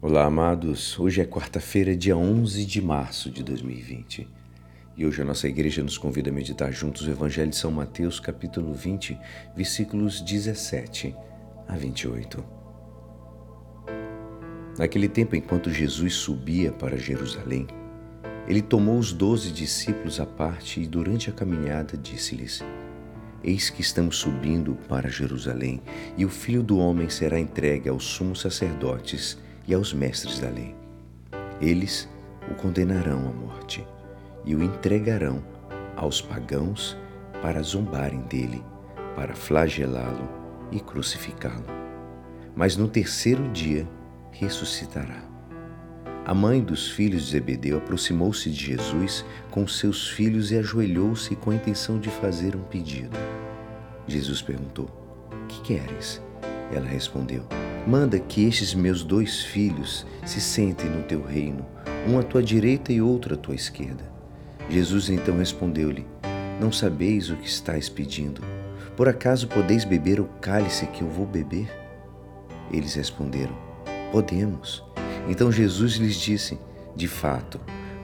Olá, amados. Hoje é quarta-feira, dia 11 de março de 2020. E hoje a nossa igreja nos convida a meditar juntos o Evangelho de São Mateus, capítulo 20, versículos 17 a 28. Naquele tempo, enquanto Jesus subia para Jerusalém, ele tomou os doze discípulos à parte e, durante a caminhada, disse-lhes: Eis que estamos subindo para Jerusalém, e o filho do homem será entregue aos sumos sacerdotes e aos mestres da lei. Eles o condenarão à morte e o entregarão aos pagãos para zombarem dele, para flagelá-lo e crucificá-lo. Mas no terceiro dia ressuscitará. A mãe dos filhos de Zebedeu aproximou-se de Jesus com seus filhos e ajoelhou-se com a intenção de fazer um pedido. Jesus perguntou: Que queres? Ela respondeu: Manda que estes meus dois filhos se sentem no teu reino, um à tua direita e outro à tua esquerda. Jesus então respondeu-lhe: Não sabeis o que estáis pedindo. Por acaso podeis beber o cálice que eu vou beber? Eles responderam: Podemos. Então Jesus lhes disse: De fato,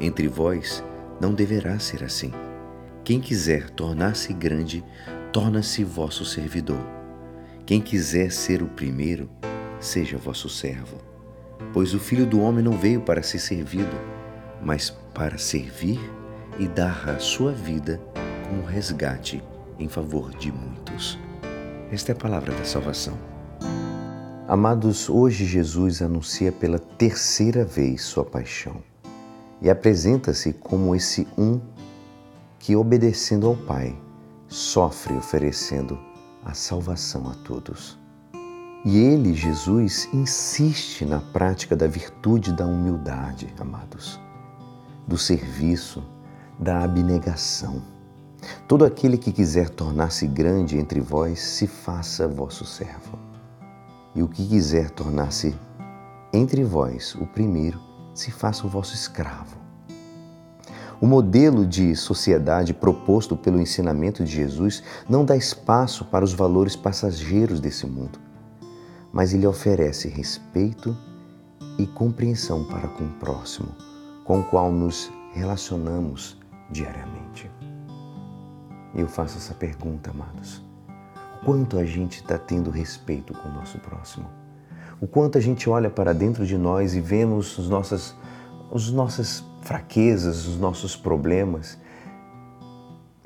Entre vós não deverá ser assim. Quem quiser tornar-se grande, torna-se vosso servidor. Quem quiser ser o primeiro, seja vosso servo. Pois o Filho do Homem não veio para ser servido, mas para servir e dar a sua vida como resgate em favor de muitos. Esta é a palavra da salvação. Amados, hoje Jesus anuncia pela terceira vez sua paixão e apresenta-se como esse um que, obedecendo ao Pai, sofre oferecendo a salvação a todos. E ele, Jesus, insiste na prática da virtude da humildade, amados, do serviço, da abnegação. Todo aquele que quiser tornar-se grande entre vós, se faça vosso servo. E o que quiser tornar-se entre vós o primeiro, se faça o vosso escravo. O modelo de sociedade proposto pelo ensinamento de Jesus não dá espaço para os valores passageiros desse mundo, mas ele oferece respeito e compreensão para com o próximo, com o qual nos relacionamos diariamente. Eu faço essa pergunta, amados. Quanto a gente está tendo respeito com o nosso próximo? O quanto a gente olha para dentro de nós e vemos as nossas, as nossas fraquezas, os nossos problemas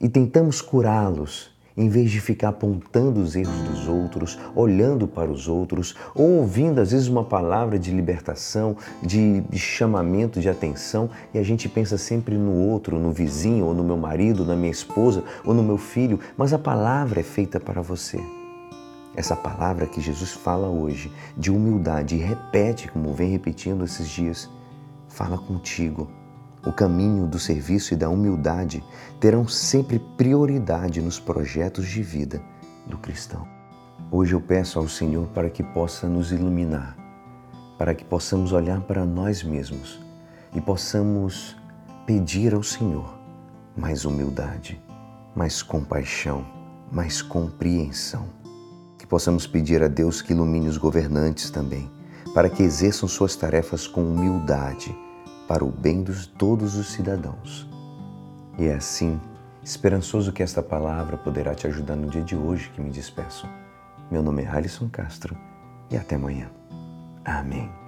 e tentamos curá-los em vez de ficar apontando os erros dos outros, olhando para os outros, ou ouvindo às vezes uma palavra de libertação, de, de, chamamento de atenção, e a gente pensa sempre no outro, no vizinho, ou no meu marido, na minha esposa, ou no meu filho, mas a palavra é feita para você. Essa palavra que Jesus fala hoje, de humildade, e repete, como vem repetindo esses dias, fala contigo o caminho do serviço e da humildade terão sempre prioridade nos projetos de vida do cristão. Hoje eu peço ao Senhor para que possa nos iluminar, para que possamos olhar para nós mesmos e possamos pedir ao Senhor mais humildade, mais compaixão, mais compreensão. Possamos pedir a Deus que ilumine os governantes também, para que exerçam suas tarefas com humildade para o bem de todos os cidadãos. E é assim, esperançoso que esta palavra poderá te ajudar no dia de hoje que me despeço. Meu nome é Alisson Castro e até amanhã. Amém.